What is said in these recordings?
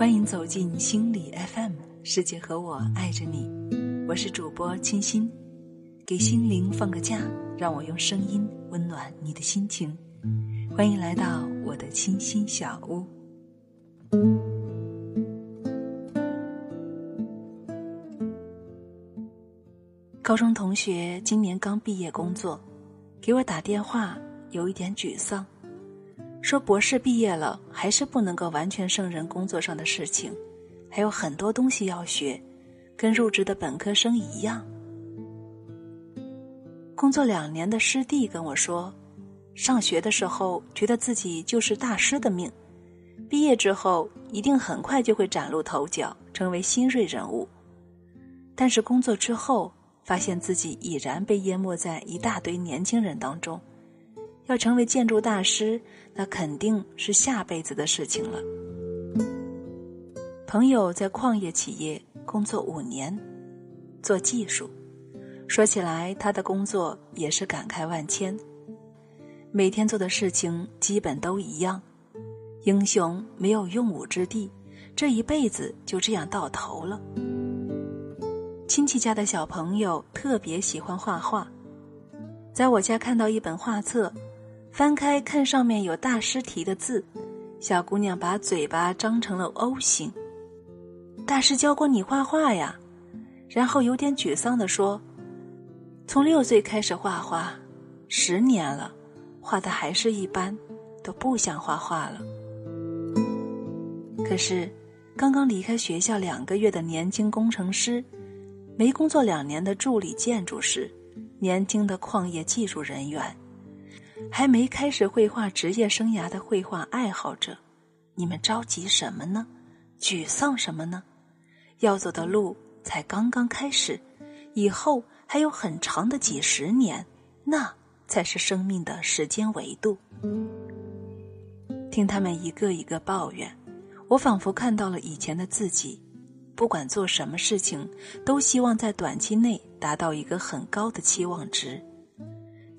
欢迎走进心理 FM，世界和我爱着你，我是主播清新，给心灵放个假，让我用声音温暖你的心情。欢迎来到我的清新小屋。高中同学今年刚毕业工作，给我打电话，有一点沮丧。说博士毕业了，还是不能够完全胜任工作上的事情，还有很多东西要学，跟入职的本科生一样。工作两年的师弟跟我说，上学的时候觉得自己就是大师的命，毕业之后一定很快就会崭露头角，成为新锐人物。但是工作之后，发现自己已然被淹没在一大堆年轻人当中。要成为建筑大师，那肯定是下辈子的事情了。朋友在矿业企业工作五年，做技术，说起来他的工作也是感慨万千。每天做的事情基本都一样，英雄没有用武之地，这一辈子就这样到头了。亲戚家的小朋友特别喜欢画画，在我家看到一本画册。翻开看，上面有大师题的字，小姑娘把嘴巴张成了 O 型。大师教过你画画呀？然后有点沮丧地说：“从六岁开始画画，十年了，画的还是一般，都不想画画了。”可是，刚刚离开学校两个月的年轻工程师，没工作两年的助理建筑师，年轻的矿业技术人员。还没开始绘画职业生涯的绘画爱好者，你们着急什么呢？沮丧什么呢？要走的路才刚刚开始，以后还有很长的几十年，那才是生命的时间维度。听他们一个一个抱怨，我仿佛看到了以前的自己，不管做什么事情，都希望在短期内达到一个很高的期望值。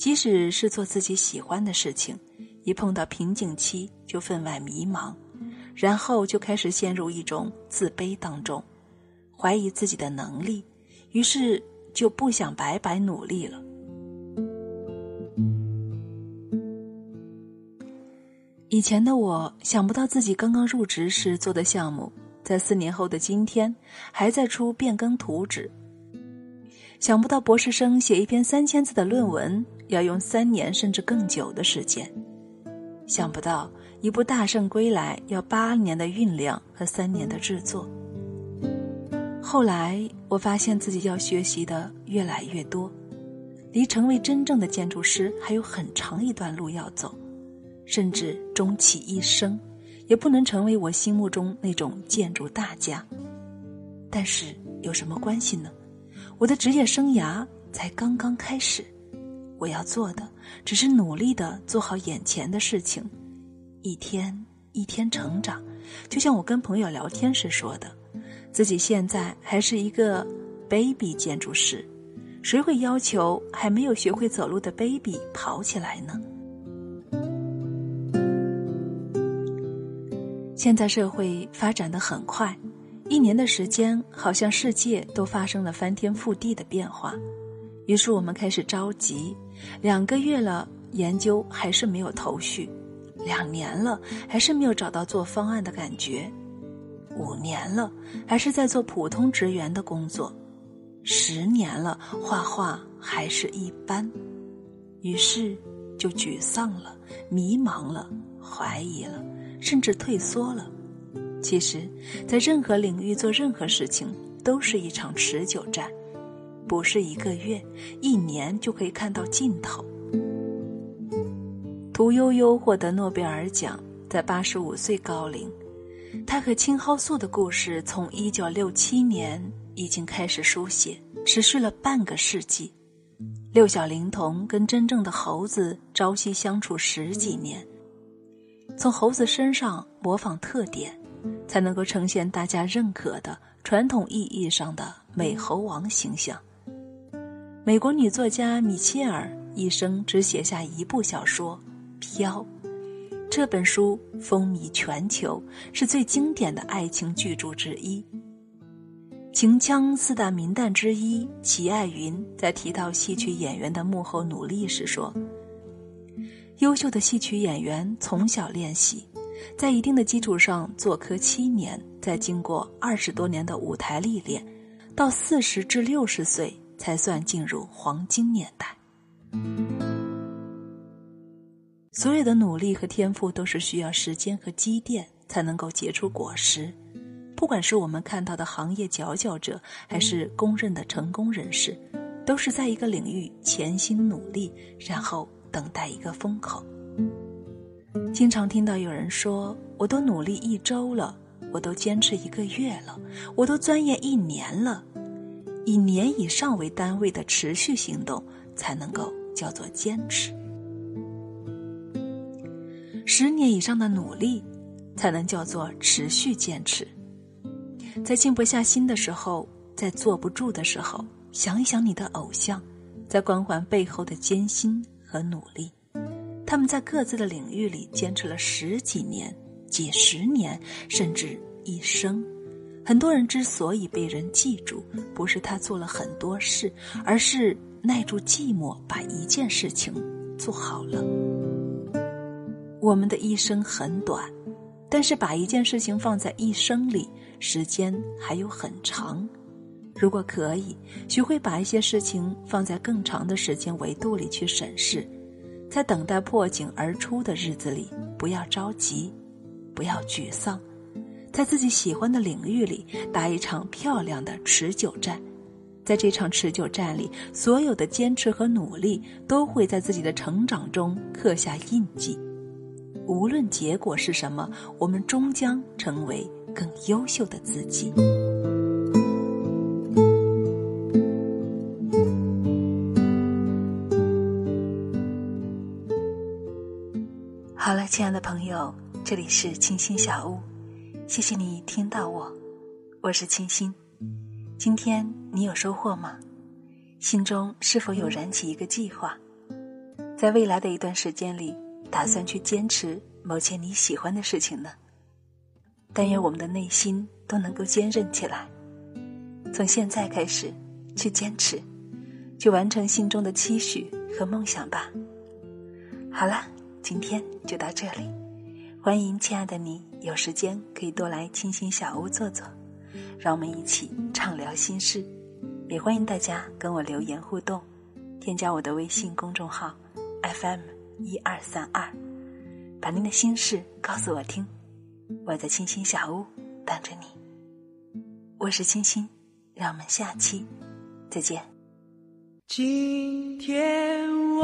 即使是做自己喜欢的事情，一碰到瓶颈期就分外迷茫，然后就开始陷入一种自卑当中，怀疑自己的能力，于是就不想白白努力了。以前的我想不到自己刚刚入职时做的项目，在四年后的今天还在出变更图纸。想不到博士生写一篇三千字的论文要用三年甚至更久的时间，想不到一部《大圣归来》要八年的酝酿和三年的制作。后来我发现自己要学习的越来越多，离成为真正的建筑师还有很长一段路要走，甚至终其一生，也不能成为我心目中那种建筑大家。但是有什么关系呢？我的职业生涯才刚刚开始，我要做的只是努力的做好眼前的事情，一天一天成长。就像我跟朋友聊天时说的，自己现在还是一个 baby 建筑师，谁会要求还没有学会走路的 baby 跑起来呢？现在社会发展的很快。一年的时间，好像世界都发生了翻天覆地的变化，于是我们开始着急。两个月了，研究还是没有头绪；两年了，还是没有找到做方案的感觉；五年了，还是在做普通职员的工作；十年了，画画还是一般。于是就沮丧了、迷茫了、怀疑了，甚至退缩了。其实，在任何领域做任何事情都是一场持久战，不是一个月、一年就可以看到尽头。屠呦呦获得诺贝尔奖，在八十五岁高龄，她和青蒿素的故事从一九六七年已经开始书写，持续了半个世纪。六小龄童跟真正的猴子朝夕相处十几年，从猴子身上模仿特点。才能够呈现大家认可的传统意义上的美猴王形象。美国女作家米切尔一生只写下一部小说《飘》，这本书风靡全球，是最经典的爱情巨著之一。秦腔四大名旦之一齐爱云在提到戏曲演员的幕后努力时说：“优秀的戏曲演员从小练习，在一定的基础上做科七年，再经过二十多年的舞台历练，到四十至六十岁才算进入黄金年代。所有的努力和天赋都是需要时间和积淀才能够结出果实。”不管是我们看到的行业佼佼者，还是公认的成功人士，都是在一个领域潜心努力，然后等待一个风口。经常听到有人说：“我都努力一周了，我都坚持一个月了，我都钻研一年了。”以年以上为单位的持续行动，才能够叫做坚持；十年以上的努力，才能叫做持续坚持。在静不下心的时候，在坐不住的时候，想一想你的偶像，在光环背后的艰辛和努力。他们在各自的领域里坚持了十几年、几十年，甚至一生。很多人之所以被人记住，不是他做了很多事，而是耐住寂寞，把一件事情做好了。我们的一生很短，但是把一件事情放在一生里。时间还有很长，如果可以，学会把一些事情放在更长的时间维度里去审视，在等待破茧而出的日子里，不要着急，不要沮丧，在自己喜欢的领域里打一场漂亮的持久战，在这场持久战里，所有的坚持和努力都会在自己的成长中刻下印记，无论结果是什么，我们终将成为。更优秀的自己。亲爱的朋友，这里是清新小屋，谢谢你听到我，我是清新。今天你有收获吗？心中是否有燃起一个计划，在未来的一段时间里，打算去坚持某件你喜欢的事情呢？但愿我们的内心都能够坚韧起来，从现在开始去坚持，去完成心中的期许和梦想吧。好了，今天就到这里，欢迎亲爱的你有时间可以多来清新小屋坐坐，让我们一起畅聊心事。也欢迎大家跟我留言互动，添加我的微信公众号 FM 一二三二，把您的心事告诉我听。我在清新小屋等着你，我是清新，让我们下期再见。今天我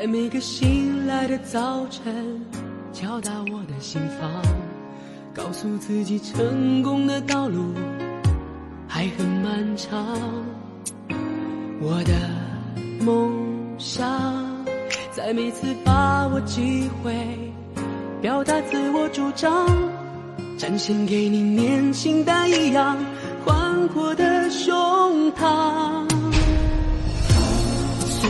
在每个醒来的早晨。敲打我的心房，告诉自己成功的道路还很漫长。我的梦想，在每次把握机会表达自我主张，展现给你年轻但一样宽阔的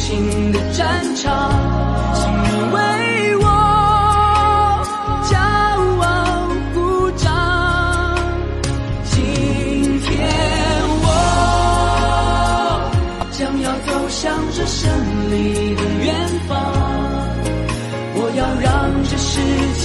新的战场，请你为我骄傲鼓掌。今天我将要走向这胜利的远方，我要让这世界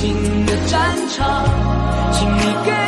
新的战场，请你给